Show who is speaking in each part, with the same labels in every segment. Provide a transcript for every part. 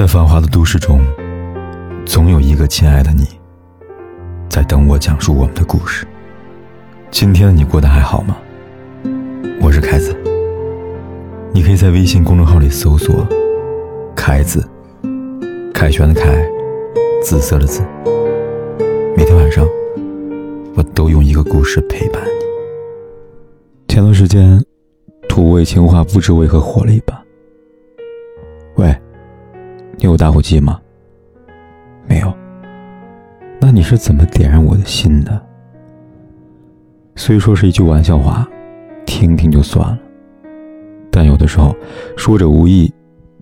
Speaker 1: 在繁华的都市中，总有一个亲爱的你，在等我讲述我们的故事。今天的你过得还好吗？我是凯子，你可以在微信公众号里搜索“凯子”，凯旋的凯，紫色的紫。每天晚上，我都用一个故事陪伴你。前段时间，土味情话不知为何火了一把。你有打火机吗？没有。那你是怎么点燃我的心的？虽说是一句玩笑话，听听就算了。但有的时候，说者无意，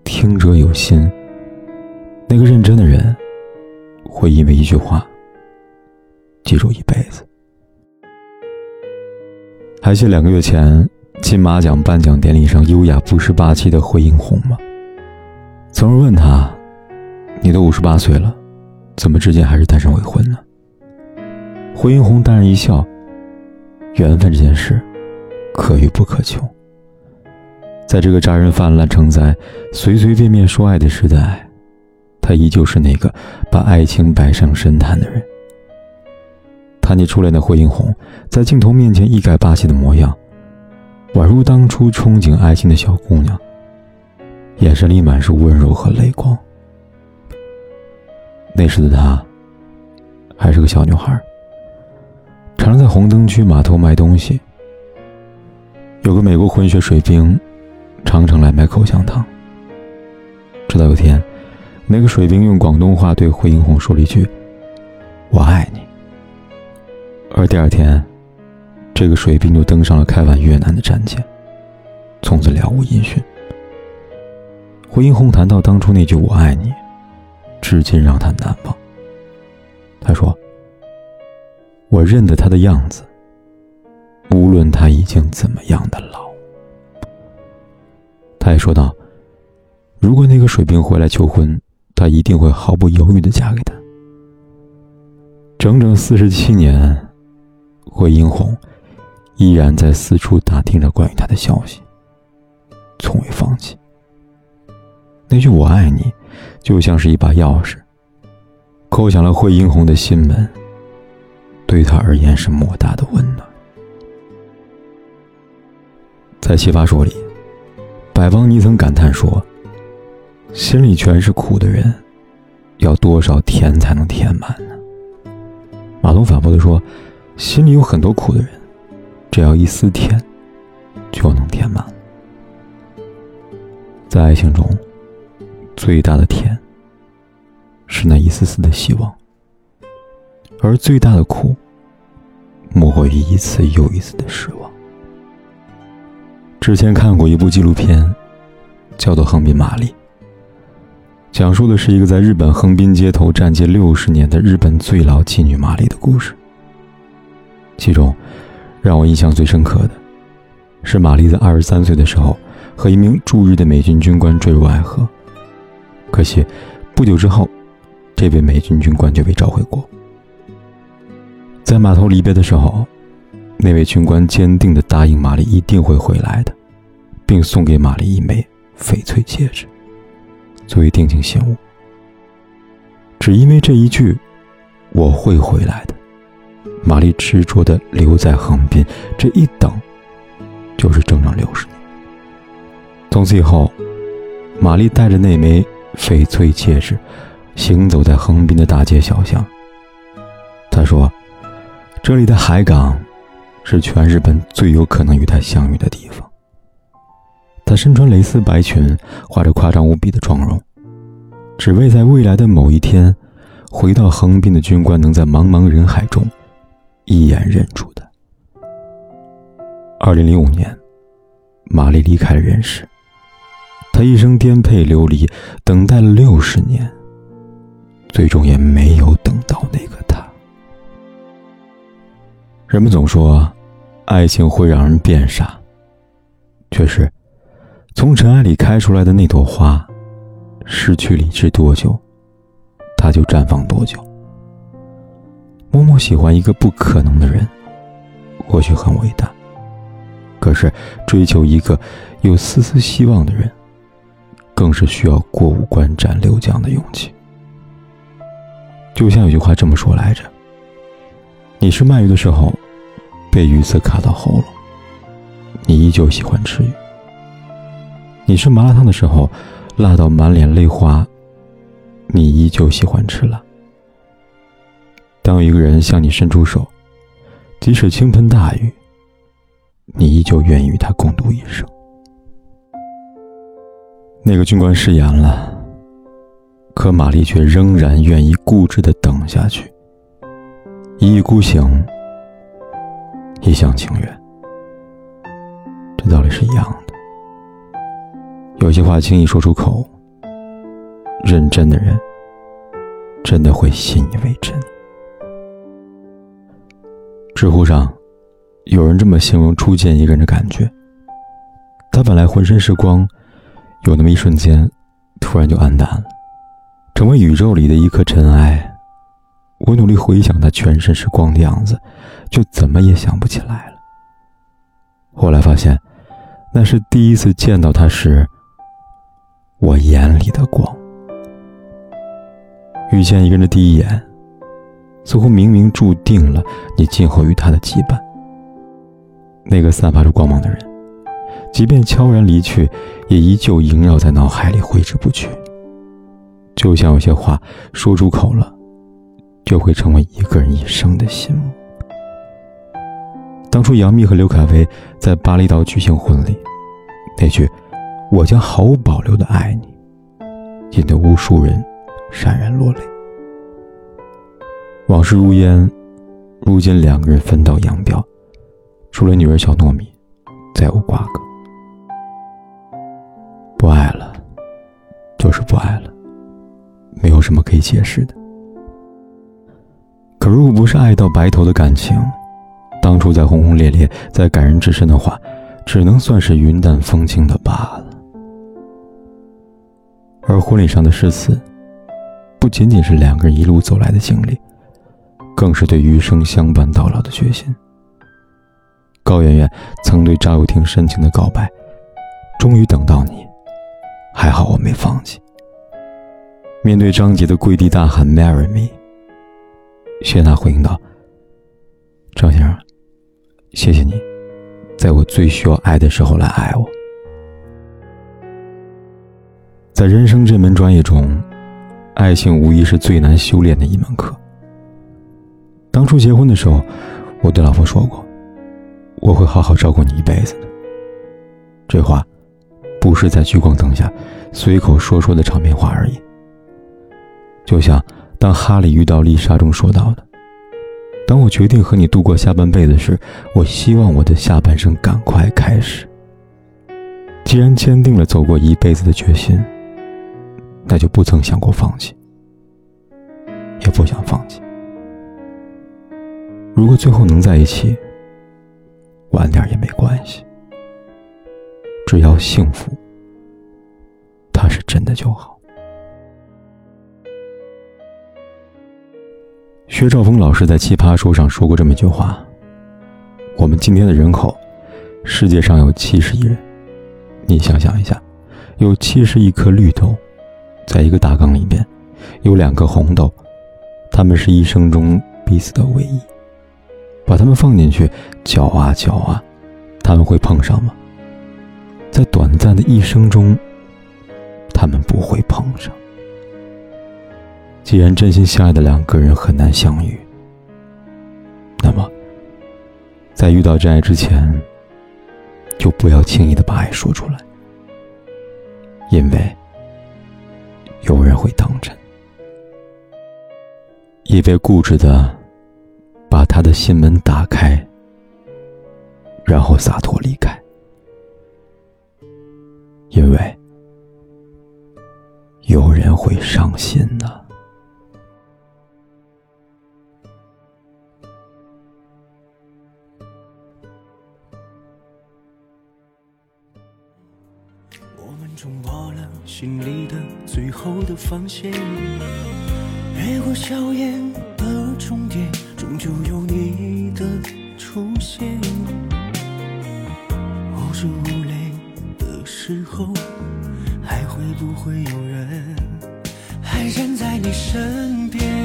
Speaker 1: 听者有心。那个认真的人，会因为一句话，记住一辈子。还记得两个月前金马奖颁奖典礼上优雅不失霸气的惠英红吗？曾人问他：“你都五十八岁了，怎么至今还是单身未婚呢？”胡英红淡然一笑：“缘分这件事，可遇不可求。在这个渣人泛滥成灾、随随便便说爱的时代，他依旧是那个把爱情摆上神坛的人。”谈起初恋的惠英红，在镜头面前一改霸气的模样，宛如当初憧憬爱情的小姑娘。眼神里满是温柔和泪光。那时的她，还是个小女孩，常常在红灯区码头卖东西。有个美国混血水兵，常常来买口香糖。直到有天，那个水兵用广东话对惠英红说了一句：“我爱你。”而第二天，这个水兵就登上了开往越南的战舰，从此了无音讯。胡英红谈到当初那句“我爱你”，至今让他难忘。他说：“我认得他的样子，无论他已经怎么样的老。”他也说道：“如果那个水兵回来求婚，他一定会毫不犹豫的嫁给他。”整整四十七年，胡英红依然在四处打听着关于他的消息，从未放弃。那句“我爱你”，就像是一把钥匙，扣响了惠英红的心门。对他而言是莫大的温暖。在《奇葩说》里，百邦尼曾感叹说：“心里全是苦的人，要多少甜才能填满呢？”马龙反驳的说：“心里有很多苦的人，只要一丝甜，就能填满。”在爱情中。最大的甜，是那一丝丝的希望；而最大的苦，莫过于一次又一次的失望。之前看过一部纪录片，叫做《横滨玛丽》，讲述的是一个在日本横滨街头站街六十年的日本最老妓女玛丽的故事。其中，让我印象最深刻的，是玛丽在二十三岁的时候，和一名驻日的美军军官坠入爱河。可惜，不久之后，这位美军军官就被召回国。在码头离别的时候，那位军官坚定地答应玛丽一定会回来的，并送给玛丽一枚翡翠戒指，作为定情信物。只因为这一句“我会回来的”，玛丽执着地留在横滨，这一等就是整整六十年。从此以后，玛丽带着那枚。翡翠戒指，行走在横滨的大街小巷。他说：“这里的海港，是全日本最有可能与他相遇的地方。”他身穿蕾丝白裙，画着夸张无比的妆容，只为在未来的某一天，回到横滨的军官能在茫茫人海中一眼认出他。二零零五年，玛丽离开了人世。他一生颠沛流离，等待了六十年，最终也没有等到那个他。人们总说，爱情会让人变傻。确实，从尘埃里开出来的那朵花，失去理智多久，它就绽放多久。默默喜欢一个不可能的人，或许很伟大。可是，追求一个有丝丝希望的人。更是需要过五关斩六将的勇气。就像有句话这么说来着：“你是鳗鱼的时候，被鱼刺卡到喉咙，你依旧喜欢吃鱼；你吃麻辣烫的时候，辣到满脸泪花，你依旧喜欢吃辣。当一个人向你伸出手，即使倾盆大雨，你依旧愿意与他共度一生。”那个军官食言了。可玛丽却仍然愿意固执的等下去，一意孤行，一厢情愿。这道理是一样的。有些话轻易说出口，认真的人真的会信以为真。知乎上有人这么形容初见一个人的感觉：他本来浑身是光，有那么一瞬间，突然就暗淡了。成为宇宙里的一颗尘埃，我努力回想他全身是光的样子，却怎么也想不起来了。后来发现，那是第一次见到他时，我眼里的光。遇见一个人的第一眼，似乎冥冥注定了你今后与他的羁绊。那个散发出光芒的人，即便悄然离去，也依旧萦绕在脑海里，挥之不去。就像有些话说出口了，就会成为一个人一生的心魔。当初杨幂和刘恺威在巴厘岛举行婚礼，那句“我将毫无保留的爱你”，引得无数人潸然落泪。往事如烟，如今两个人分道扬镳，除了女儿小糯米，再无瓜葛。什么可以解释的。可如果不是爱到白头的感情，当初再轰轰烈烈、再感人至深的话，只能算是云淡风轻的罢了。而婚礼上的誓词，不仅仅是两个人一路走来的经历，更是对余生相伴到老的决心。高圆圆曾对赵又廷深情的告白：“终于等到你，还好我没放弃。”面对张杰的跪地大喊 “Marry me”，谢娜回应道：“张先生，谢谢你，在我最需要爱的时候来爱我。”在人生这门专业中，爱情无疑是最难修炼的一门课。当初结婚的时候，我对老婆说过：“我会好好照顾你一辈子的。”这话，不是在聚光灯下随口说说的场面话而已。就像当哈利遇到丽莎中说到的：“当我决定和你度过下半辈子时，我希望我的下半生赶快开始。既然坚定了走过一辈子的决心，那就不曾想过放弃，也不想放弃。如果最后能在一起，晚点也没关系，只要幸福，他是真的就好。”薛兆丰老师在《奇葩说》上说过这么一句话：“我们今天的人口，世界上有七十亿人。你想象一下，有七十亿颗绿豆，在一个大缸里边，有两个红豆，他们是一生中彼此的唯一。把它们放进去，搅啊搅啊，他们会碰上吗？在短暂的一生中，他们不会碰上。”既然真心相爱的两个人很难相遇，那么，在遇到真爱之前，就不要轻易的把爱说出来，因为有人会当真，一别固执的把他的心门打开，然后洒脱离开，因为有人会伤心呢。
Speaker 2: 冲破了心里的最后的防线，越过硝烟的终点，终究有你的出现。无声无泪的时候，还会不会有人还站在你身边？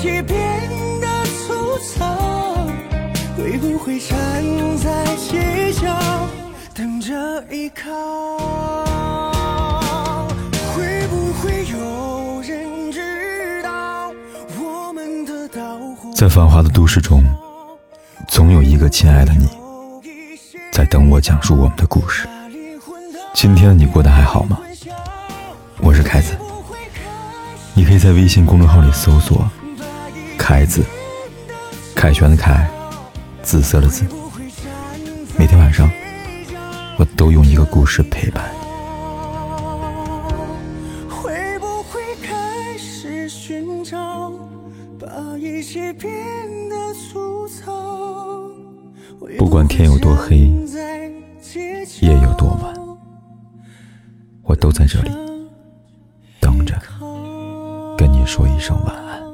Speaker 2: 把一切变得粗糙？会不会站在街角等着依靠？会不会有人知道我们的刀或
Speaker 1: 在繁华的都市中，总有一个亲爱的你，在等我讲述我们的故事。今天你过得还好吗？我是凯子，你可以在微信公众号里搜索“凯子”，凯旋的凯，紫色的紫。每天晚上，我都用一个故事陪伴。
Speaker 2: 会不会开始寻找，把一切变得粗糙？
Speaker 1: 不管天有多黑夜有多晚我都在这里等着跟你说一声晚安。